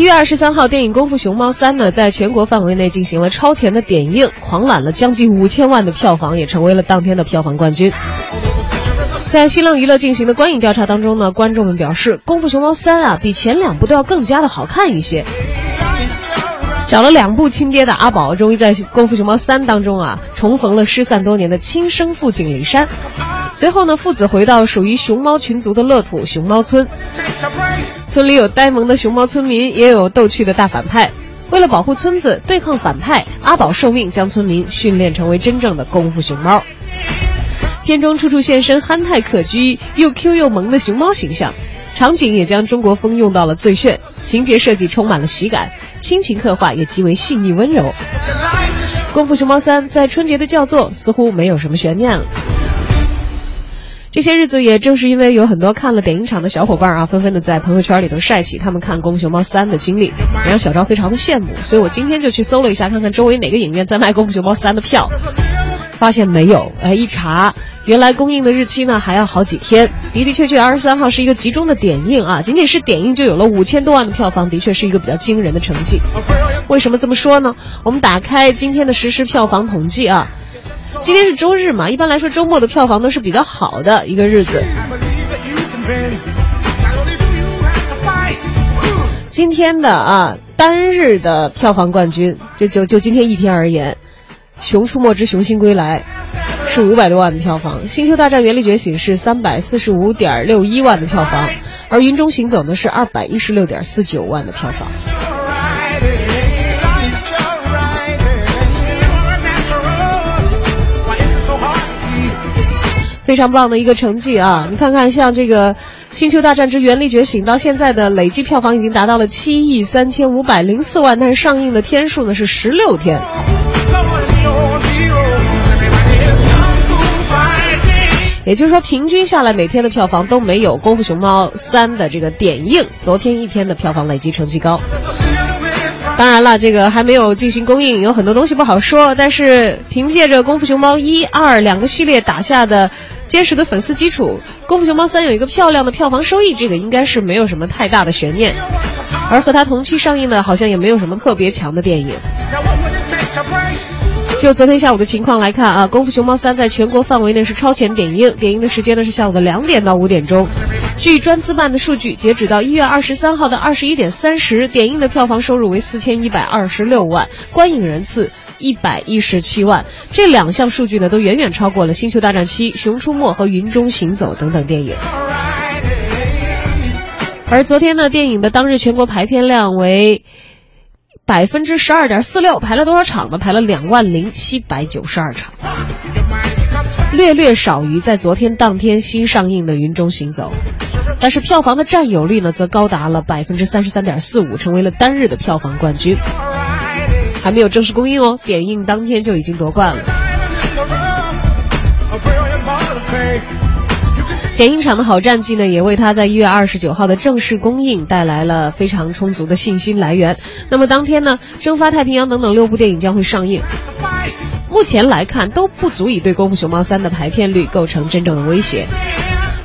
一月二十三号，电影《功夫熊猫三》呢，在全国范围内进行了超前的点映，狂揽了将近五千万的票房，也成为了当天的票房冠军。在新浪娱乐进行的观影调查当中呢，观众们表示，《功夫熊猫三》啊，比前两部都要更加的好看一些。找了两部亲爹的阿宝，终于在《功夫熊猫三》当中啊，重逢了失散多年的亲生父亲李山。随后呢，父子回到属于熊猫群族的乐土熊猫村，村里有呆萌的熊猫村民，也有逗趣的大反派。为了保护村子，对抗反派，阿宝受命将村民训练成为真正的功夫熊猫。片中处处现身憨态可掬、又 Q 又萌的熊猫形象，场景也将中国风用到了最炫，情节设计充满了喜感，亲情刻画也极为细腻温柔。《功夫熊猫三》在春节的叫座似乎没有什么悬念了。这些日子也正是因为有很多看了电影场的小伙伴啊，纷纷的在朋友圈里头晒起他们看《功夫熊猫三》的经历，也让小昭非常的羡慕。所以我今天就去搜了一下，看看周围哪个影院在卖《功夫熊猫三》的票，发现没有。哎，一查，原来公映的日期呢还要好几天。的的确确，二十三号是一个集中的点映啊，仅仅是点映就有了五千多万的票房，的确是一个比较惊人的成绩。为什么这么说呢？我们打开今天的实时票房统计啊。今天是周日嘛，一般来说周末的票房都是比较好的一个日子。今天的啊单日的票房冠军，就就就今天一天而言，《熊出没之熊心归来》是五百多万的票房，《星球大战：原力觉醒》是三百四十五点六一万的票房，而《云中行走》呢是二百一十六点四九万的票房。非常棒的一个成绩啊！你看看，像这个《星球大战之原力觉醒》，到现在的累计票房已经达到了七亿三千五百零四万，但是上映的天数呢是十六天。也就是说，平均下来每天的票房都没有《功夫熊猫三》的这个点映昨天一天的票房累计成绩高。当然了，这个还没有进行公映，有很多东西不好说。但是凭借着《功夫熊猫一二》两个系列打下的坚实的粉丝基础，《功夫熊猫三》有一个漂亮的票房收益，这个应该是没有什么太大的悬念。而和它同期上映的，好像也没有什么特别强的电影。就昨天下午的情况来看啊，《功夫熊猫三》在全国范围内是超前点映，点映的时间呢是下午的两点到五点钟。据专资办的数据，截止到一月二十三号的二十一点三十，点映的票房收入为四千一百二十六万，观影人次一百一十七万。这两项数据呢，都远远超过了《星球大战七》《熊出没》和《云中行走》等等电影。而昨天呢，电影的当日全国排片量为。百分之十二点四六排了多少场呢？排了两万零七百九十二场，略略少于在昨天当天新上映的《云中行走》，但是票房的占有率呢，则高达了百分之三十三点四五，成为了单日的票房冠军。还没有正式公映哦，点映当天就已经夺冠了。点映场的好战绩呢，也为他在一月二十九号的正式公映带来了非常充足的信心来源。那么当天呢，《蒸发太平洋》等等六部电影将会上映，目前来看都不足以对《功夫熊猫三》的排片率构成真正的威胁。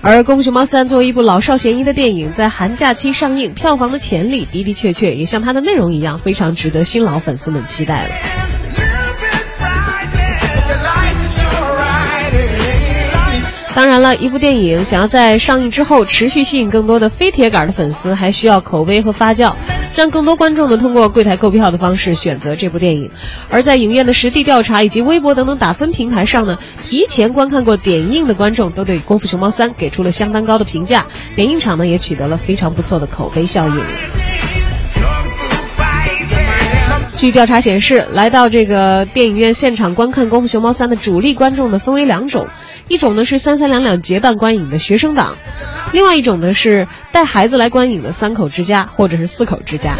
而《功夫熊猫三》作为一部老少咸宜的电影，在寒假期上映，票房的潜力的的确确也像它的内容一样，非常值得新老粉丝们期待了。当然了，一部电影想要在上映之后持续吸引更多的非铁杆的粉丝，还需要口碑和发酵，让更多观众呢通过柜台购票的方式选择这部电影。而在影院的实地调查以及微博等等打分平台上呢，提前观看过点映的观众都对《功夫熊猫三》给出了相当高的评价，点映场呢也取得了非常不错的口碑效应。据调查显示，来到这个电影院现场观看《功夫熊猫三》的主力观众呢分为两种。一种呢是三三两两结伴观影的学生党，另外一种呢是带孩子来观影的三口之家或者是四口之家。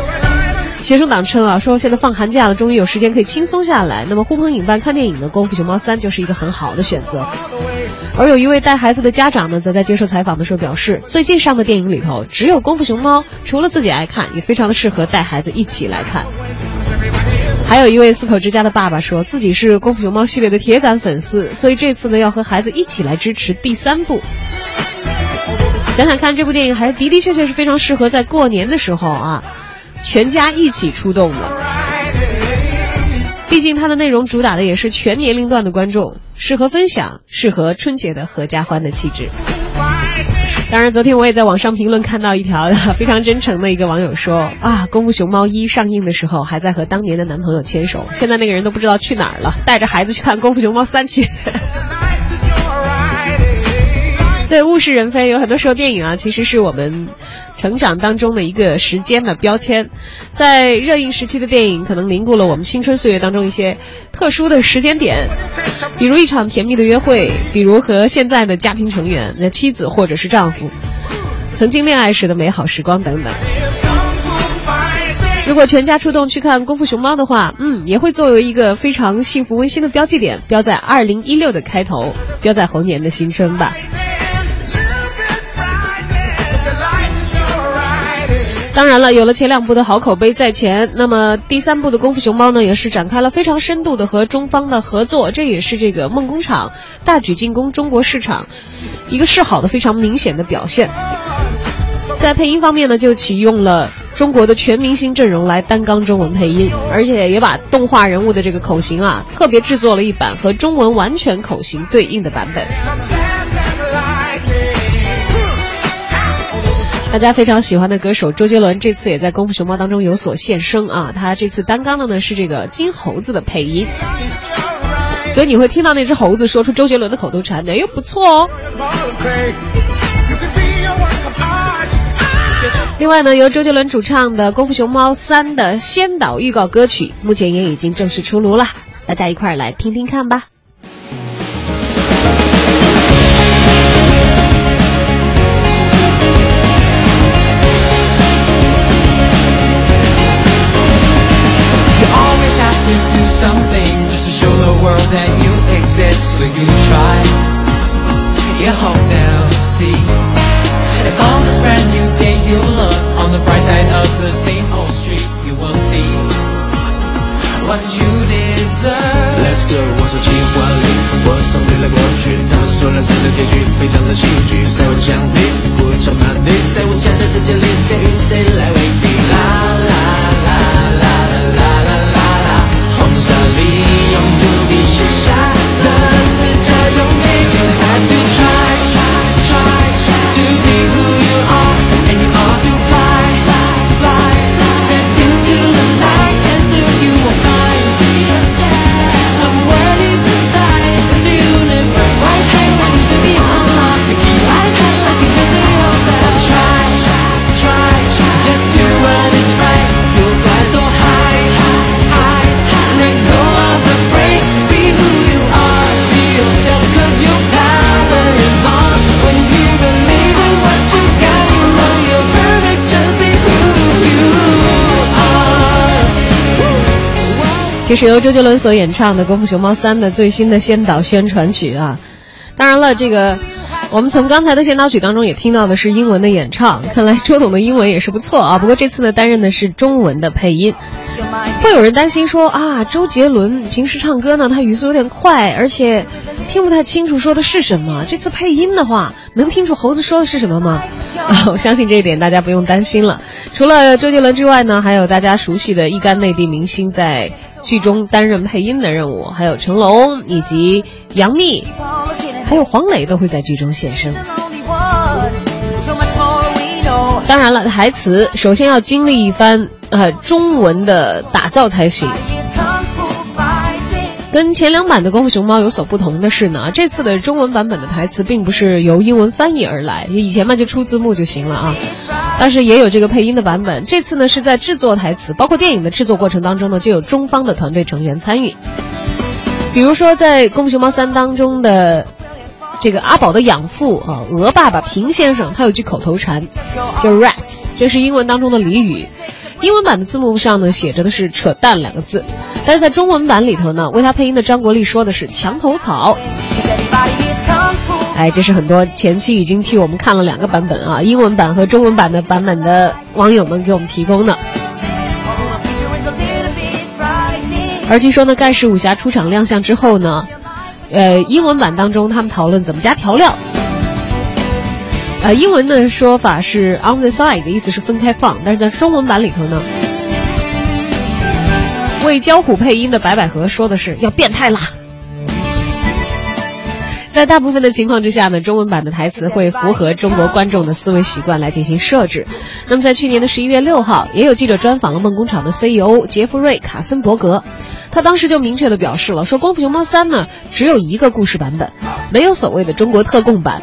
学生党称啊，说现在放寒假了，终于有时间可以轻松下来，那么呼朋引伴看电影的《功夫熊猫三》就是一个很好的选择。而有一位带孩子的家长呢，则在接受采访的时候表示，最近上的电影里头只有《功夫熊猫》，除了自己爱看，也非常的适合带孩子一起来看。还有一位四口之家的爸爸说自己是《功夫熊猫》系列的铁杆粉丝，所以这次呢要和孩子一起来支持第三部。想想看，这部电影还的的确确是非常适合在过年的时候啊，全家一起出动的。毕竟它的内容主打的也是全年龄段的观众，适合分享，适合春节的合家欢的气质。当然，昨天我也在网上评论看到一条非常真诚的一个网友说啊，《功夫熊猫一》上映的时候还在和当年的男朋友牵手，现在那个人都不知道去哪儿了，带着孩子去看《功夫熊猫三》去。对，物是人非，有很多时候电影啊，其实是我们成长当中的一个时间的标签，在热映时期的电影，可能凝固了我们青春岁月当中一些特殊的时间点，比如一场甜蜜的约会，比如和现在的家庭成员、那妻子或者是丈夫曾经恋爱时的美好时光等等。如果全家出动去看《功夫熊猫》的话，嗯，也会作为一个非常幸福温馨的标记点，标在二零一六的开头，标在猴年的新春吧。当然了，有了前两部的好口碑在前，那么第三部的《功夫熊猫》呢，也是展开了非常深度的和中方的合作，这也是这个梦工厂大举进攻中国市场一个示好的非常明显的表现。在配音方面呢，就启用了中国的全明星阵容来担纲中文配音，而且也把动画人物的这个口型啊，特别制作了一版和中文完全口型对应的版本。大家非常喜欢的歌手周杰伦这次也在《功夫熊猫》当中有所现身啊！他这次担纲的呢是这个金猴子的配音，所以你会听到那只猴子说出周杰伦的口头禅，哎呦不错哦。另外呢，由周杰伦主唱的《功夫熊猫三》的先导预告歌曲，目前也已经正式出炉了，大家一块来听听看吧。是由周杰伦所演唱的《功夫熊猫三》的最新的先导宣传曲啊！当然了，这个我们从刚才的先导曲当中也听到的是英文的演唱，看来周董的英文也是不错啊。不过这次呢，担任的是中文的配音。会有人担心说啊，周杰伦平时唱歌呢，他语速有点快，而且听不太清楚说的是什么。这次配音的话，能听出猴子说的是什么吗？啊，我相信这一点大家不用担心了。除了周杰伦之外呢，还有大家熟悉的一干内地明星在。剧中担任配音的任务，还有成龙以及杨幂，还有黄磊都会在剧中现身。当然了，台词首先要经历一番呃中文的打造才行。跟前两版的《功夫熊猫》有所不同的是呢，这次的中文版本的台词并不是由英文翻译而来，以前嘛就出字幕就行了啊。但是也有这个配音的版本，这次呢是在制作台词，包括电影的制作过程当中呢，就有中方的团队成员参与。比如说在《功夫熊猫三》当中的这个阿宝的养父啊，鹅爸爸平先生，他有句口头禅，叫 “rats”，这是英文当中的俚语。英文版的字幕上呢写着的是“扯淡”两个字，但是在中文版里头呢，为他配音的张国立说的是“墙头草”。哎，这是很多前期已经替我们看了两个版本啊，英文版和中文版的版本的网友们给我们提供的。而据说呢，盖世武侠出场亮相之后呢，呃，英文版当中他们讨论怎么加调料。呃，英文的说法是 on the side 的意思是分开放，但是在中文版里头呢，为焦虎配音的白百合说的是要变态啦。在大部分的情况之下呢，中文版的台词会符合中国观众的思维习惯来进行设置。那么在去年的十一月六号，也有记者专访了梦工厂的 CEO 杰弗瑞·卡森伯格，他当时就明确的表示了，说《功夫熊猫三》呢只有一个故事版本，没有所谓的中国特供版。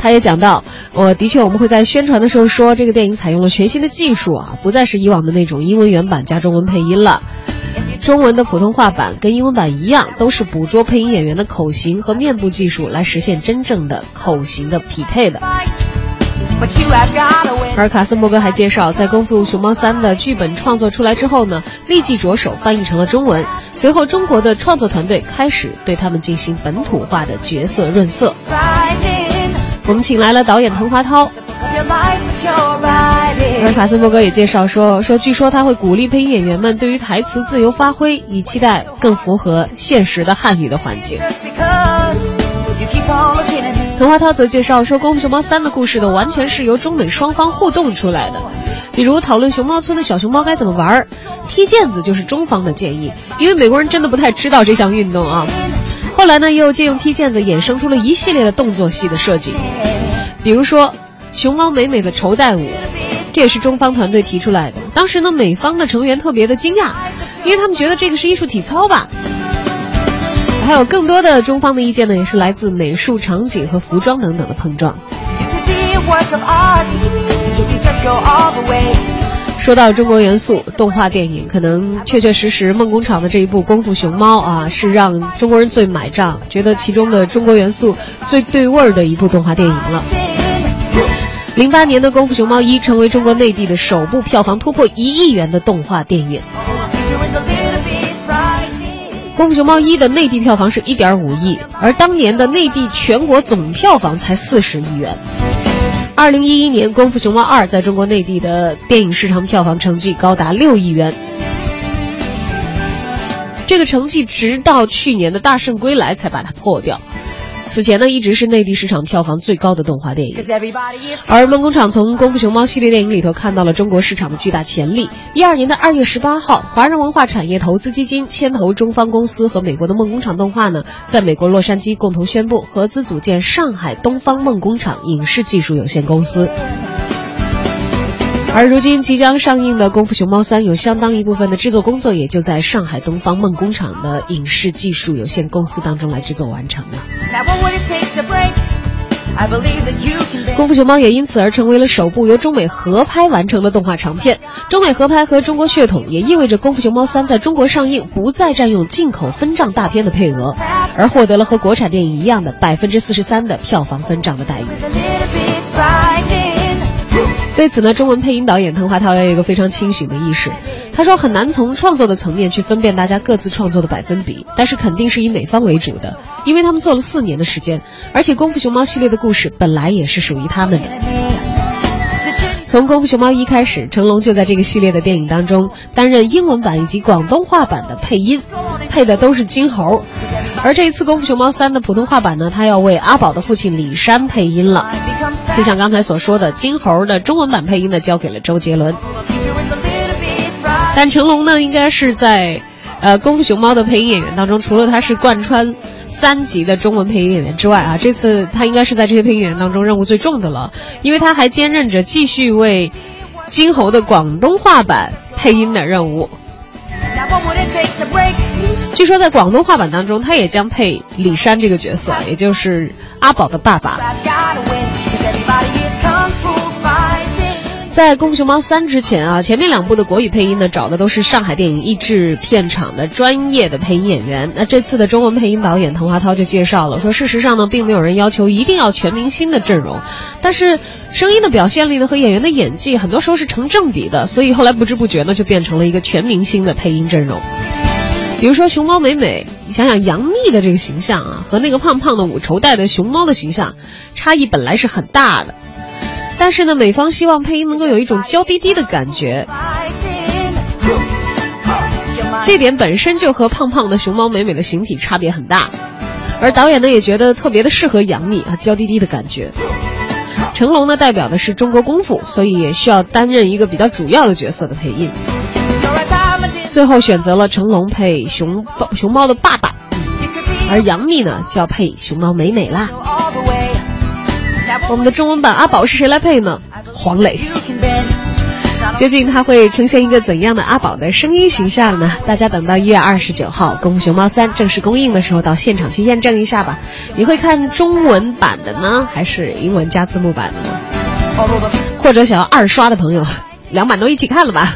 他也讲到，我的确我们会在宣传的时候说，这个电影采用了全新的技术啊，不再是以往的那种英文原版加中文配音了。中文的普通话版跟英文版一样，都是捕捉配音演员的口型和面部技术来实现真正的口型的匹配的。而卡森伯格还介绍，在《功夫熊猫三》的剧本创作出来之后呢，立即着手翻译成了中文。随后，中国的创作团队开始对他们进行本土化的角色润色。我们请来了导演滕华涛。而卡森伯格也介绍说，说据说他会鼓励配音演员们对于台词自由发挥，以期待更符合现实的汉语的环境。滕华涛则介绍说，《功夫熊猫三》的故事呢，完全是由中美双方互动出来的，比如讨论熊猫村的小熊猫该怎么玩，踢毽子就是中方的建议，因为美国人真的不太知道这项运动啊。后来呢，又借用踢毽子衍生出了一系列的动作戏的设计，比如说熊猫美美的绸带舞。这也是中方团队提出来的。当时呢，美方的成员特别的惊讶，因为他们觉得这个是艺术体操吧。还有更多的中方的意见呢，也是来自美术场景和服装等等的碰撞。说到中国元素动画电影，可能确确实实梦工厂的这一部《功夫熊猫》啊，是让中国人最买账，觉得其中的中国元素最对味儿的一部动画电影了。零八年的《功夫熊猫一》成为中国内地的首部票房突破一亿元的动画电影。《功夫熊猫一》的内地票房是一点五亿，而当年的内地全国总票房才四十亿元。二零一一年，《功夫熊猫二》在中国内地的电影市场票房成绩高达六亿元。这个成绩直到去年的《大圣归来》才把它破掉。此前呢，一直是内地市场票房最高的动画电影。而梦工厂从《功夫熊猫》系列电影里头看到了中国市场的巨大潜力。一二年的二月十八号，华人文化产业投资基金牵头中方公司和美国的梦工厂动画呢，在美国洛杉矶共同宣布合资组建上海东方梦工厂影视技术有限公司。而如今即将上映的《功夫熊猫三》，有相当一部分的制作工作也就在上海东方梦工厂的影视技术有限公司当中来制作完成了。《功夫熊猫》也因此而成为了首部由中美合拍完成的动画长片。中美合拍和中国血统也意味着《功夫熊猫三》在中国上映不再占用进口分账大片的配额，而获得了和国产电影一样的百分之四十三的票房分账的待遇。对此呢，中文配音导演滕华涛也有一个非常清醒的意识。他说很难从创作的层面去分辨大家各自创作的百分比，但是肯定是以美方为主的，因为他们做了四年的时间，而且《功夫熊猫》系列的故事本来也是属于他们的。从《功夫熊猫一》开始，成龙就在这个系列的电影当中担任英文版以及广东话版的配音，配的都是金猴。而这一次《功夫熊猫三》的普通话版呢，他要为阿宝的父亲李山配音了。就像刚才所说的，金猴的中文版配音呢，交给了周杰伦。但成龙呢，应该是在，呃，《功夫熊猫》的配音演员当中，除了他是贯穿三级的中文配音演员之外啊，这次他应该是在这些配音演员当中任务最重的了，因为他还兼任着继续为金猴的广东话版配音的任务。据说在广东话版当中，他也将配李山这个角色，也就是阿宝的爸爸。在《功夫熊猫三》之前啊，前面两部的国语配音呢，找的都是上海电影译制片厂的专业的配音演员。那这次的中文配音导演滕华涛就介绍了，说事实上呢，并没有人要求一定要全明星的阵容，但是声音的表现力呢和演员的演技很多时候是成正比的，所以后来不知不觉呢就变成了一个全明星的配音阵容。比如说熊猫美美，你想想杨幂的这个形象啊，和那个胖胖的五绸带的熊猫的形象，差异本来是很大的。但是呢，美方希望配音能够有一种娇滴滴的感觉，这点本身就和胖胖的熊猫美美的形体差别很大。而导演呢也觉得特别的适合杨幂啊，娇滴滴的感觉。成龙呢代表的是中国功夫，所以也需要担任一个比较主要的角色的配音。最后选择了成龙配熊熊猫的爸爸，而杨幂呢就要配熊猫美美啦。我们的中文版阿宝是谁来配呢？黄磊。究竟他会呈现一个怎样的阿宝的声音形象呢？大家等到一月二十九号《功夫熊猫三》正式公映的时候，到现场去验证一下吧。你会看中文版的呢，还是英文加字幕版的呢？或者想要二刷的朋友，两版都一起看了吧。